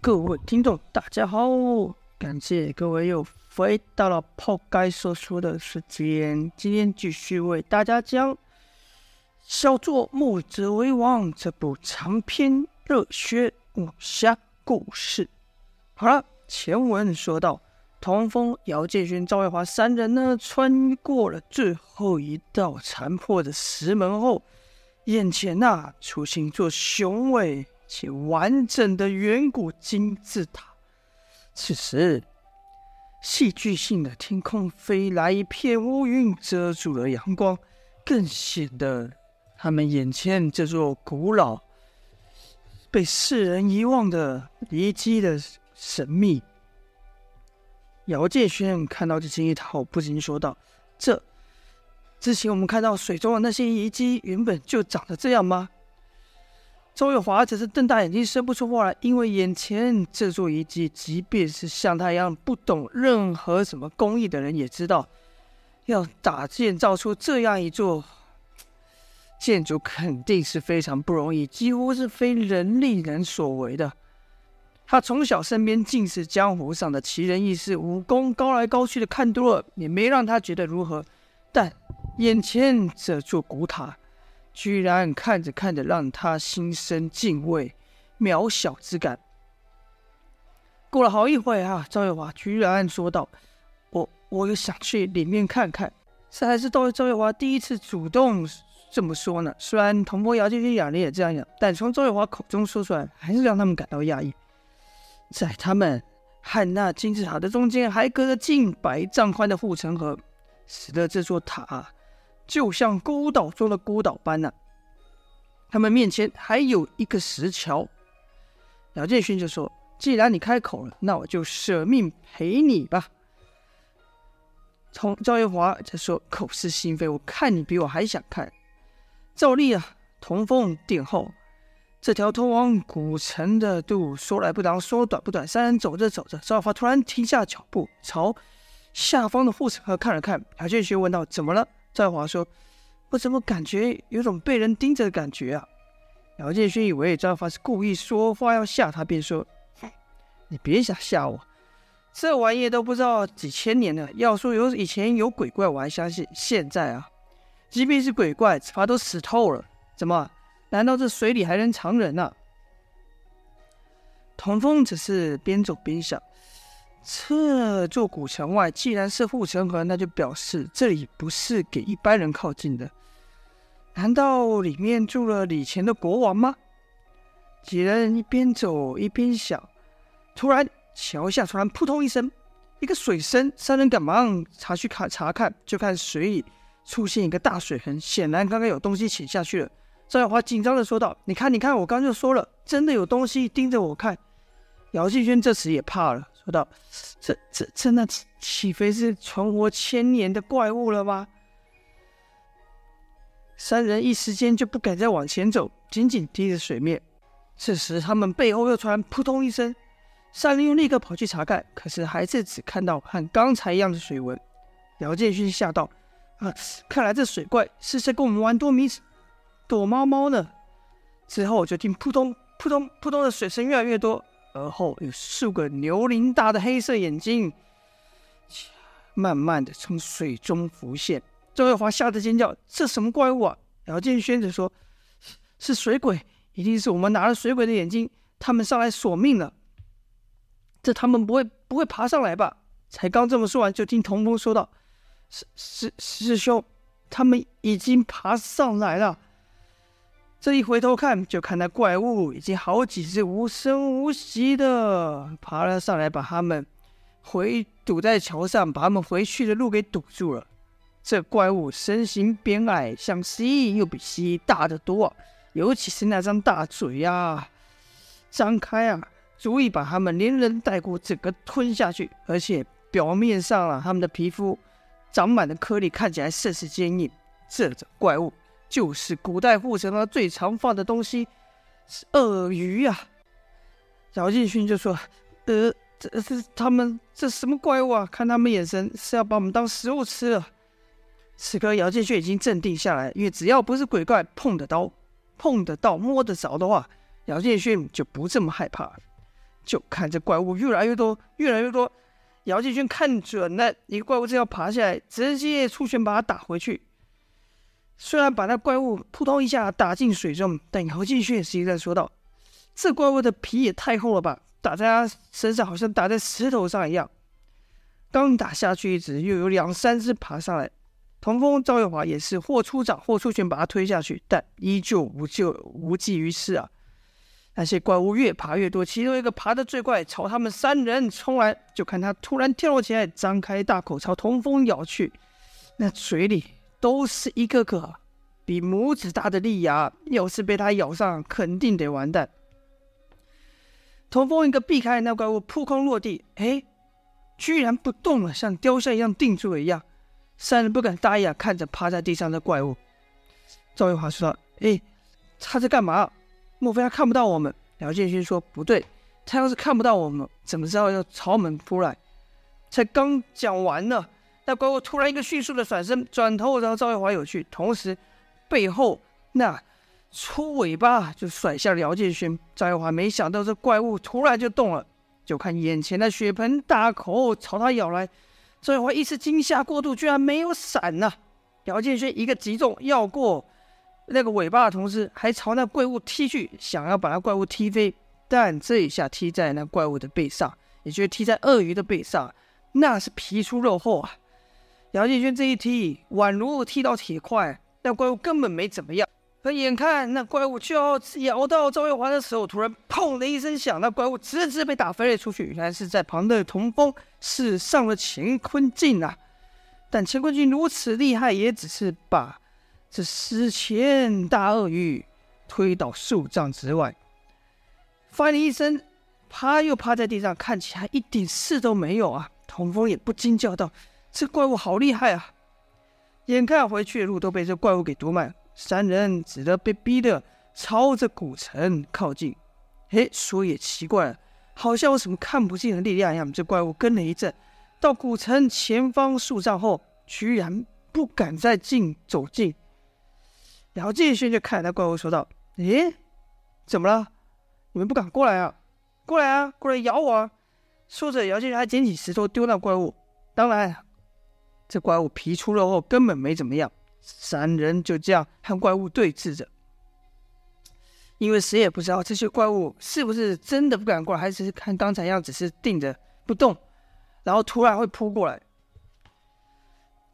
各位听众，大家好！感谢各位又回到了泡该说书的时间。今天继续为大家讲《小作墨者为王》这部长篇热血武侠故事。好了，前文说到，童风、姚建勋、赵月华三人呢，穿过了最后一道残破的石门后，眼前呐、啊，出现一座雄伟且完整的远古金字塔。此时，戏剧性的天空飞来一片乌云，遮住了阳光，更显得他们眼前这座古老、被世人遗忘的遗迹的神秘。姚建勋看到这金字塔后，不禁说道：“这之前我们看到水中的那些遗迹，原本就长得这样吗？”周月华则是瞪大眼睛，说不出话来，因为眼前这座遗迹，即便是像他一样不懂任何什么工艺的人，也知道要打建造出这样一座建筑，肯定是非常不容易，几乎是非人力人所为的。他从小身边尽是江湖上的奇人异士，武功高来高去的看多了，也没让他觉得如何。但眼前这座古塔，居然看着看着，让他心生敬畏、渺小之感。过了好一会啊，赵月华居然说道：“我我也想去里面看看。”这还是赵赵月华第一次主动这么说呢。虽然童风、姚建勋两人也这样讲，但从赵月华口中说出来，还是让他们感到讶异。在他们和那金字塔的中间，还隔着近百丈宽的护城河，使得这座塔。就像孤岛中的孤岛般呢、他们面前还有一个石桥。姚建勋就说：“既然你开口了，那我就舍命陪你吧。”从赵月华则说：“口是心非，我看你比我还想看。”照例啊，童风殿后，这条通往古城的路说来不长，说短不短。三人走着走着，赵月华突然停下脚步，朝下方的护城河看了看。姚建勋问道：“怎么了？”赵华说：“我怎么感觉有种被人盯着的感觉啊？”姚建勋以为赵华是故意说话要吓他，便说：“你别想吓我，这玩意都不知道几千年了。要说有以前有鬼怪，我还相信。现在啊，即便是鬼怪，只怕都死透了。怎么？难道这水里还能藏人啊？”童风只是边走边想。这座古城外既然是护城河，那就表示这里不是给一般人靠近的。难道里面住了以前的国王吗？几人一边走一边想，突然桥下突然扑通一声，一个水声，三人赶忙查去看查看，就看水里出现一个大水痕，显然刚刚有东西潜下去了。赵小华紧张地说道：“你看，你看，我刚就说了，真的有东西盯着我看。”姚继轩这时也怕了。说道：“这、这、这那岂非是存活千年的怪物了吗？”三人一时间就不敢再往前走，紧紧盯着水面。这时，他们背后又传来扑通一声，三人又立刻跑去查看，可是还是只看到和刚才一样的水纹。姚建勋吓道：“啊，看来这水怪是在跟我们玩躲迷躲猫猫呢。”之后我就听扑通扑通扑通的水声越来越多。而后有数个牛铃大的黑色眼睛，慢慢的从水中浮现。周月华吓得尖叫：“这什么怪物啊？”姚建轩则说：“是水鬼，一定是我们拿了水鬼的眼睛，他们上来索命了。这他们不会不会爬上来吧？”才刚这么说完，就听童风说道：“师师师兄，他们已经爬上来了。”这一回头看，就看那怪物已经好几只无声无息的爬了上来，把他们回堵在桥上，把他们回去的路给堵住了。这怪物身形偏矮，像蜥蜴，又比蜥蜴大得多，尤其是那张大嘴呀、啊，张开啊，足以把他们连人带骨整个吞下去。而且表面上啊，他们的皮肤长满了颗粒，看起来甚是坚硬。这种怪物。就是古代护城河最常放的东西，是鳄鱼呀、姚建勋就说：“呃，这是他们这什么怪物啊？看他们眼神是要把我们当食物吃了。”此刻姚建勋已经镇定下来，因为只要不是鬼怪碰得到、碰得到、摸得着的话，姚建勋就不这么害怕。就看这怪物越来越多，越来越多。姚建勋看准了一个怪物正要爬下来，直接出拳把他打回去。虽然把那怪物扑通一下打进水中，但姚建勋也是一再说道：“这怪物的皮也太厚了吧，打在他身上好像打在石头上一样。”刚打下去一只，又有两三只爬上来。童风、赵月华也是或出掌或出拳把他推下去，但依旧无救，无济于事啊。那些怪物越爬越多，其中一个爬得最快，朝他们三人冲来。就看他突然跳起来，张开大口朝童风咬去，那嘴里都是一个个比拇指大的利牙，要是被他咬上，肯定得完蛋。童风一个避开那怪物，扑空落地，哎，居然不动了，像雕像一样定住了一样。三人不敢大意啊，看着趴在地上的怪物。赵玉华说道：“哎，他在干嘛？”莫非他看不到我们？姚建勋说：“不对，他要是看不到我们，怎么知道要朝我们扑来？”才刚讲完呢，那怪物突然一个迅速的转身，转头朝赵月华有去，同时背后那粗尾巴就甩向了姚建勋。赵月华没想到这怪物突然就动了，就看眼前的血盆大口朝他咬来。赵月华一时惊吓过度，居然没有闪呢、啊。姚建勋一个击中要过。那个尾巴的同时，还朝那怪物踢去，想要把那怪物踢飞。但这一下踢在那怪物的背上，也就是踢在鳄鱼的背上，那是皮粗肉厚啊！姚建轩这一踢，宛如踢到铁块，那怪物根本没怎么样。可眼看那怪物就要咬到赵月华的时候，突然砰的一声响，那怪物直直被打飞了出去。原来是在旁的童风使上了乾坤镜啊！但乾坤镜如此厉害，也只是把。这史前大鳄鱼推到数丈之外，翻了一声，趴又趴在地上，看起来一点事都没有啊！童风也不禁叫道：“这怪物好厉害啊！”眼看回去的路都被这怪物给堵满，三人只得被逼得朝着古城靠近。哎，说也奇怪，好像有什么看不见的力量一样。这怪物跟了一阵，到古城前方数丈后，居然不敢再进走近。姚建勋就看着那怪物说道：“诶，怎么了？你们不敢过来啊？过来啊，过来咬我啊！”说着，姚建勋还捡起石头丢那怪物。当然，这怪物皮粗肉厚，根本没怎么样。三人就这样和怪物对峙着，因为谁也不知道这些怪物是不是真的不敢过来，还是看刚才样子是定着不动，然后突然会扑过来。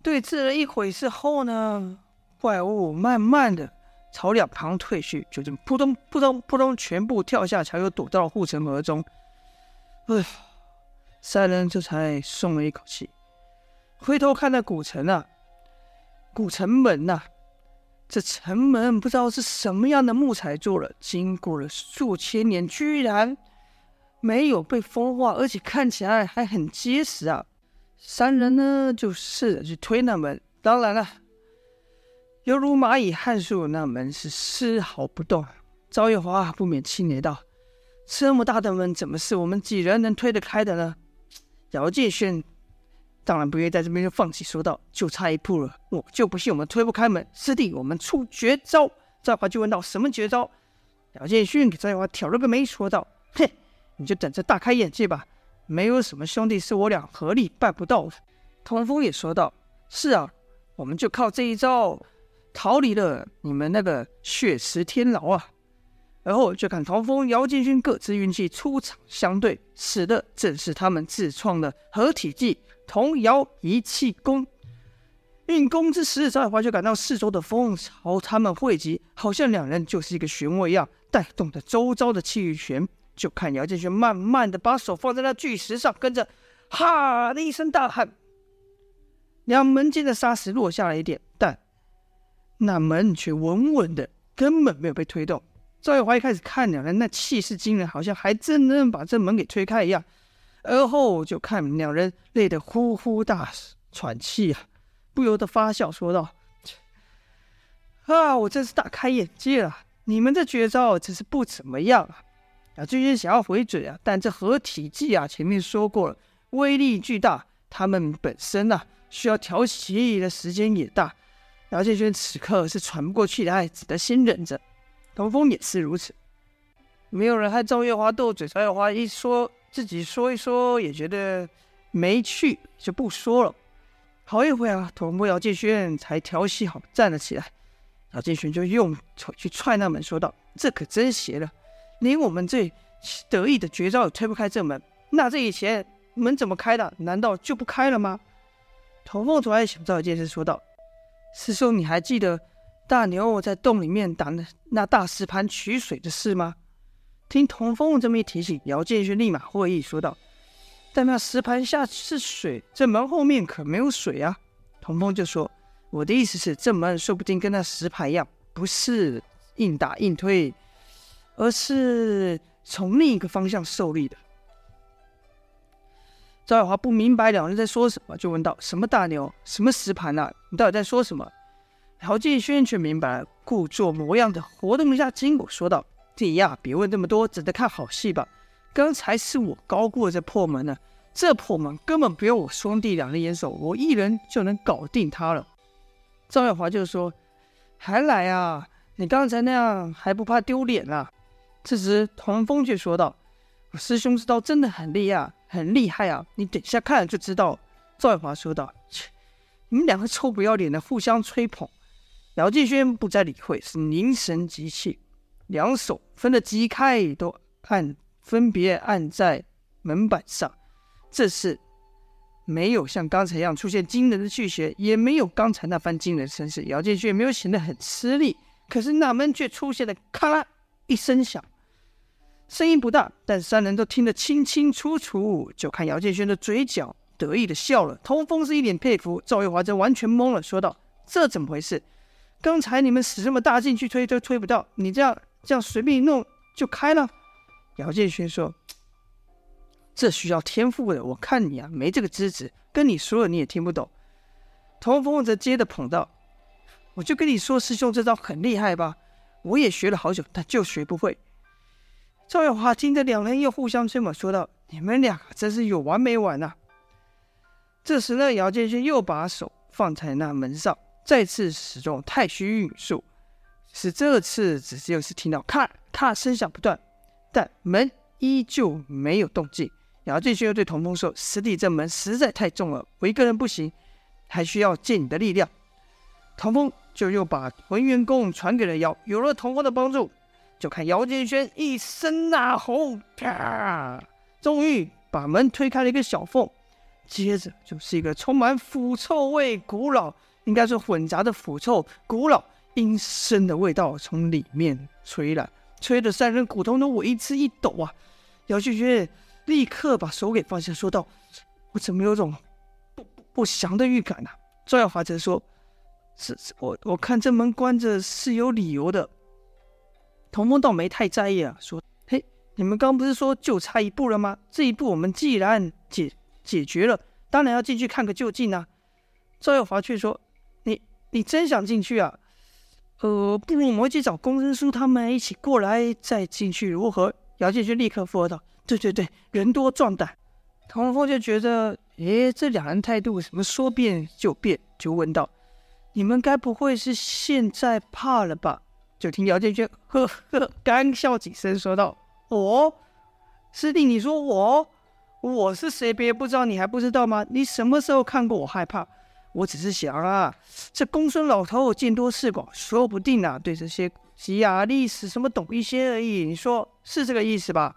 对峙了一会之后呢？怪物慢慢的朝两旁退去，就这么扑通扑通扑通，全部跳下桥，又躲到了护城河中。哎，三人这才松了一口气。回头看那古城啊，古城门呐、这城门不知道是什么样的木材做了，经过了数千年，居然没有被风化，而且看起来还很结实啊。三人呢，就试着去推那门，当然了。犹如蚂蚁撼树，那门是丝毫不动。赵月华不免气馁道：“这么大的门，怎么是我们几人能推得开的呢？”姚建勋当然不愿意在这边就放弃，说道：“就差一步了，我就不信我们推不开门。师弟，我们出绝招。”赵华就问道：“什么绝招？”姚建勋给赵华挑了个眉，说道：“哼，你就等着大开眼界吧。没有什么兄弟是我俩合力办不到的。”童风也说道：“是啊，我们就靠这一招。”逃离了你们那个血池天牢啊！而后就看童风、姚建勋各自运气出场相对，使的正是他们自创的合体技——童谣一气功。运功之时，赵海华就感到四周的风朝他们汇集，好像两人就是一个漩涡一样，带动着周遭的气旋。就看姚建轩慢慢的把手放在那巨石上，跟着“哈”的一声大喊，两门间的沙石落下了一点，但。那门却稳稳的，根本没有被推动。赵月华一开始看两人那气势惊人，好像还真能把这门给推开一样。而后就看两人累得呼呼大喘气啊，不由得发笑说道：“啊，我真是大开眼界了！你们这绝招真是不怎么样啊！”啊，最近想要回嘴啊，但这合体技啊，前面说过了，威力巨大，他们本身呐、啊，需要调息的时间也大。姚建轩此刻是喘不过气来，只得先忍着。童风也是如此。没有人和赵月华斗嘴。赵月华一说自己说一说，也觉得没趣，就不说了。好一会儿啊，同风姚建轩才调戏好站了起来。姚建轩就用腿去踹那门，说道：“这可真邪了，连我们最得意的绝招也推不开这门。那这以前门怎么开的？难道就不开了吗？”童风突然想到一件事，说道：“师兄，你还记得大牛在洞里面打那那大石盘取水的事吗？”听童风这么一提醒，姚建勋立马会意说道：“但那石盘下是水，这门后面可没有水啊。”童风就说：“我的意思是，这门说不定跟那石盘一样，不是硬打硬推，而是从另一个方向受力的。”赵月华不明白两人在说什么，就问道：“什么大牛？什么石盘啊？你到底在说什么？”姚建轩却明白了，故作模样的活动一下筋骨，说道：“弟呀，别问这么多，只得看好戏吧。刚才是我高估了这破门呢，这破门根本不用我兄弟两人联手，我一人就能搞定他了。”赵月华就说：“还来啊？你刚才那样还不怕丢脸啊？”这时童风却说道：“我师兄之刀真的很厉害。”很厉害啊！你等下看就知道。赵月华说道：“切，你们两个臭不要脸的，互相吹捧。”姚继轩不再理会，是凝神集气，两手分得极开，都按分别按在门板上。这次没有像刚才一样出现惊人的气血，也没有刚才那番惊人的声势。姚继轩没有显得很吃力，可是那门却出现了咔啦一声响。声音不大，但三人都听得清清楚楚。就看姚建轩的嘴角得意的笑了，通风是一脸佩服，赵月华则完全懵了，说道：“这怎么回事？刚才你们使这么大劲去推，都推不到，你这样这样随便一弄就开了。”姚建勋说：“这需要天赋的，我看你啊没这个资质，跟你说了你也听不懂。”童风则接着捧道：“我就跟你说，师兄这招很厉害吧？我也学了好久，但就学不会。”赵月华听着，两人又互相吹捧，说道：“你们俩真是有完没完呐、！”这时呢，姚建勋又把手放在那门上，再次使用太虚运术，是这次只是有是听到咔咔声响不断，但门依旧没有动静。姚建勋又对童风说：“师弟，这门实在太重了，我一个人不行，还需要借你的力量。”童风就又把文元功传给了姚，有了童风的帮助。就看姚建轩一声呐吼，啪，终于把门推开了一个小缝，接着就是一个充满腐臭味、古老，应该是混杂的腐臭、古老、阴森的味道从里面吹来，吹得三人骨头都为之一抖啊！姚建轩立刻把手给放下，说道：“我怎么有种不不祥的预感呢、啊？”赵耀华则说：“是，是我我看这门关着是有理由的。”童风倒没太在意啊，说：“嘿，你们刚不是说就差一步了吗？这一步我们既然解解决了，当然要进去看个究竟啊。”赵耀华却说：“你你真想进去啊？呃，不如我们去找公孙叔他们一起过来再进去如何？”姚建军立刻附和道：“对对对，人多壮胆。”童风就觉得，诶，这两人态度怎么说变就变，就问道：“你们该不会是现在怕了吧？”就听姚建军呵呵干笑几声，说道：“我师弟，你说我我是谁？别不知道，你还不知道吗？你什么时候看过我害怕？我只是想啊，这公孙老头见多识广，说不定啊，对这些古籍啊、历史什么懂一些而已。你说是这个意思吧？”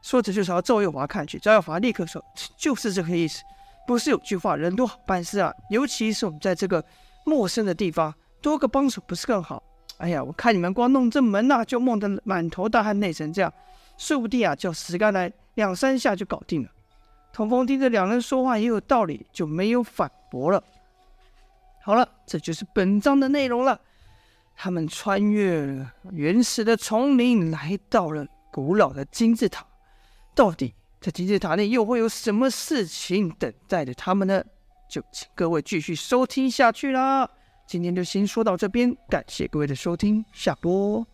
说着就朝赵月华看去，赵月华立刻说：“就是这个意思。不是有句话，人多好办事啊，尤其是我们在这个陌生的地方，多个帮手不是更好？”哎呀，我看你们光弄这门呐、就弄得满头大汗，累成这样，说不定啊，叫石干来两三下就搞定了。童风听着两人说话也有道理，就没有反驳了。好了，这就是本章的内容了。他们穿越了原始的丛林，来到了古老的金字塔。到底在金字塔内又会有什么事情等待着他们呢？就请各位继续收听下去啦。今天就先说到这边，感谢各位的收听，下播。